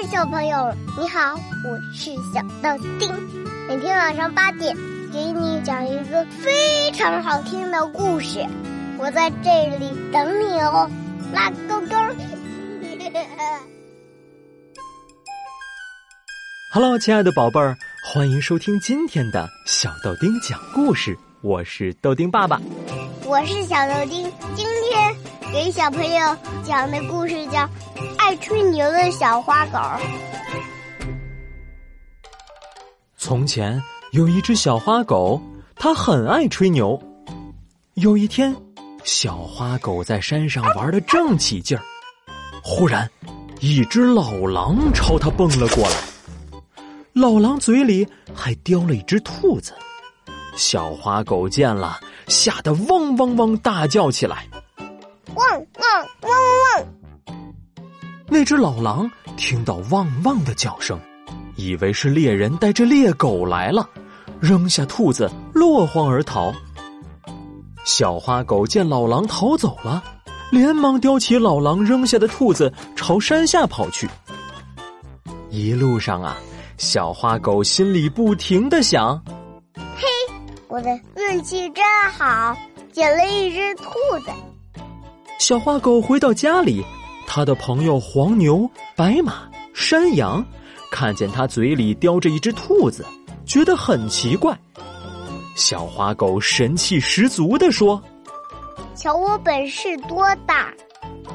嗨，小朋友，你好，我是小豆丁。每天晚上八点，给你讲一个非常好听的故事。我在这里等你哦，拉勾勾。Hello，亲爱的宝贝儿，欢迎收听今天的小豆丁讲故事。我是豆丁爸爸，我是小豆丁。今天给小朋友讲的故事叫。爱吹牛的小花狗。从前有一只小花狗，它很爱吹牛。有一天，小花狗在山上玩的正起劲儿，忽然，一只老狼朝它蹦了过来。老狼嘴里还叼了一只兔子。小花狗见了，吓得汪汪汪大叫起来：“那只老狼听到汪汪的叫声，以为是猎人带着猎狗来了，扔下兔子落荒而逃。小花狗见老狼逃走了，连忙叼起老狼扔下的兔子朝山下跑去。一路上啊，小花狗心里不停的想：“嘿，我的运气真好，捡了一只兔子。”小花狗回到家里。他的朋友黄牛、白马、山羊，看见他嘴里叼着一只兔子，觉得很奇怪。小花狗神气十足的说：“瞧我本事多大，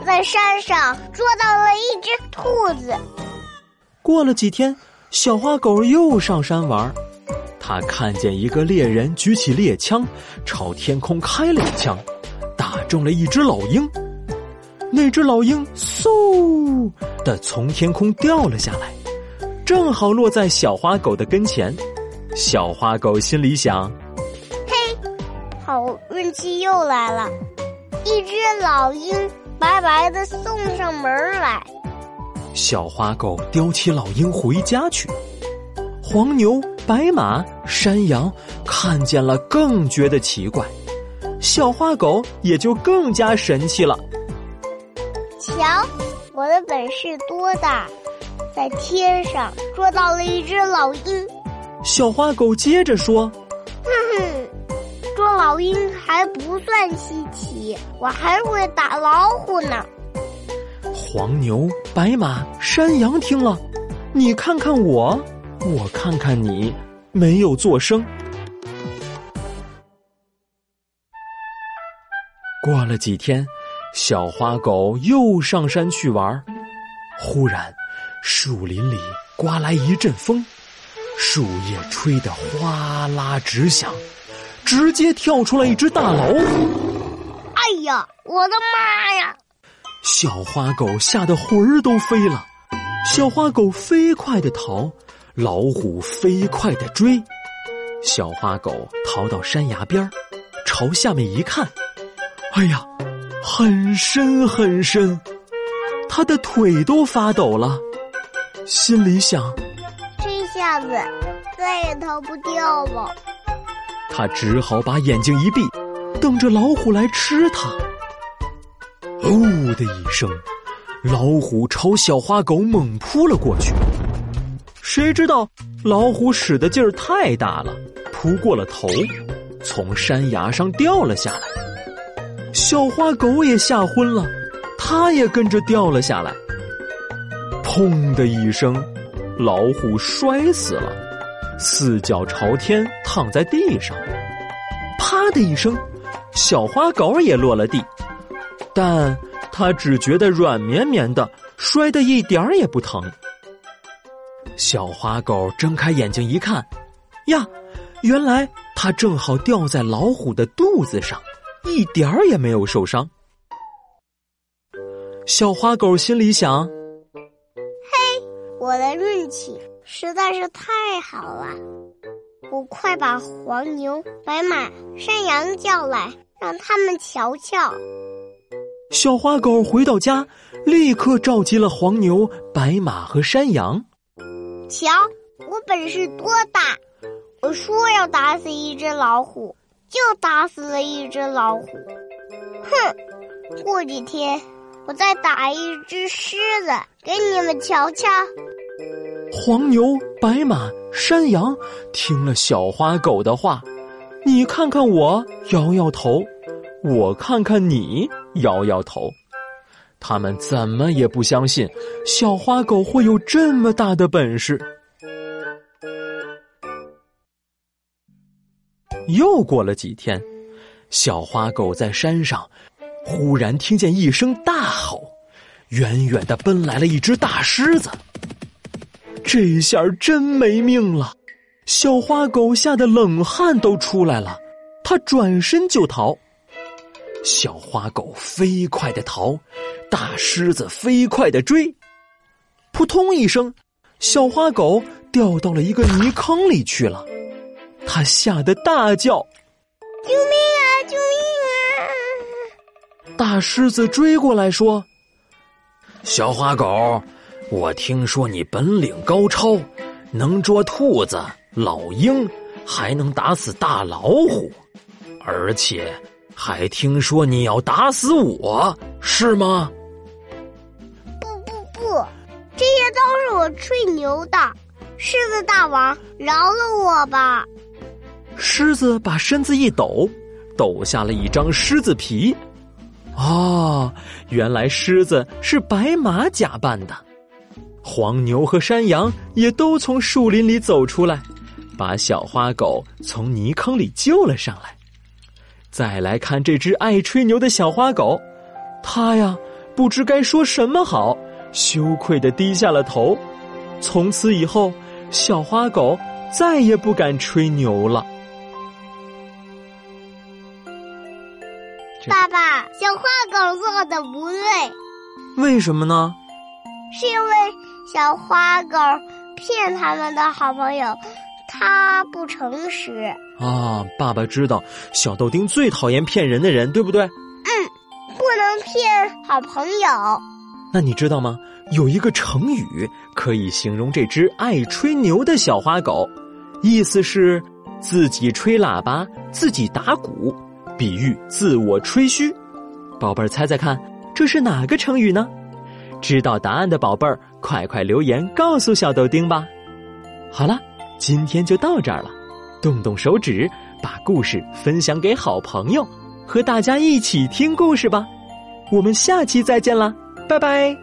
在山上捉到了一只兔子。”过了几天，小花狗又上山玩，他看见一个猎人举起猎枪，朝天空开了一枪，打中了一只老鹰。那只老鹰嗖的从天空掉了下来，正好落在小花狗的跟前。小花狗心里想：“嘿，好运气又来了！一只老鹰白白的送上门来。”小花狗叼起老鹰回家去。黄牛、白马、山羊看见了，更觉得奇怪。小花狗也就更加神气了。瞧，我的本事多大，在天上捉到了一只老鹰。小花狗接着说：“哼哼，捉老鹰还不算稀奇，我还会打老虎呢。”黄牛、白马、山羊听了，你看看我，我看看你，没有作声。过了几天。小花狗又上山去玩，忽然，树林里刮来一阵风，树叶吹得哗啦直响，直接跳出来一只大老虎。哎呀，我的妈呀！小花狗吓得魂儿都飞了。小花狗飞快的逃，老虎飞快的追。小花狗逃到山崖边朝下面一看，哎呀！很深很深，他的腿都发抖了，心里想：这下子再也逃不掉了。他只好把眼睛一闭，等着老虎来吃它。哦的一声，老虎朝小花狗猛扑了过去。谁知道老虎使的劲儿太大了，扑过了头，从山崖上掉了下来。小花狗也吓昏了，它也跟着掉了下来。砰的一声，老虎摔死了，四脚朝天躺在地上。啪的一声，小花狗也落了地，但它只觉得软绵绵的，摔得一点儿也不疼。小花狗睁开眼睛一看，呀，原来它正好掉在老虎的肚子上。一点儿也没有受伤。小花狗心里想：“嘿，我的运气实在是太好了！我快把黄牛、白马、山羊叫来，让他们瞧瞧。”小花狗回到家，立刻召集了黄牛、白马和山羊。瞧，我本事多大！我说要打死一只老虎。就打死了一只老虎，哼！过几天我再打一只狮子给你们瞧瞧。黄牛、白马、山羊听了小花狗的话，你看看我，摇摇头；我看看你，摇摇头。他们怎么也不相信小花狗会有这么大的本事。又过了几天，小花狗在山上忽然听见一声大吼，远远的奔来了一只大狮子。这下真没命了，小花狗吓得冷汗都出来了，它转身就逃。小花狗飞快的逃。大狮子飞快的追，扑通一声，小花狗掉到了一个泥坑里去了。它吓得大叫：“救命啊！救命啊！”大狮子追过来说：“小花狗，我听说你本领高超，能捉兔子、老鹰，还能打死大老虎，而且还听说你要打死我，是吗？”这些都是我吹牛的，狮子大王，饶了我吧！狮子把身子一抖，抖下了一张狮子皮。哦，原来狮子是白马假扮的。黄牛和山羊也都从树林里走出来，把小花狗从泥坑里救了上来。再来看这只爱吹牛的小花狗，它呀，不知该说什么好。羞愧的低下了头，从此以后，小花狗再也不敢吹牛了。爸爸，小花狗做的不对，为什么呢？是因为小花狗骗他们的好朋友，他不诚实。啊，爸爸知道，小豆丁最讨厌骗人的人，对不对？嗯，不能骗好朋友。那你知道吗？有一个成语可以形容这只爱吹牛的小花狗，意思是自己吹喇叭，自己打鼓，比喻自我吹嘘。宝贝儿，猜猜看，这是哪个成语呢？知道答案的宝贝儿，快快留言告诉小豆丁吧。好了，今天就到这儿了，动动手指，把故事分享给好朋友，和大家一起听故事吧。我们下期再见啦！拜拜，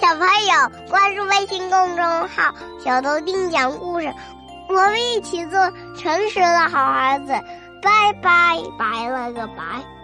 小朋友，关注微信公众号“小豆丁讲故事”，我们一起做诚实的好孩子。拜拜，拜了个拜。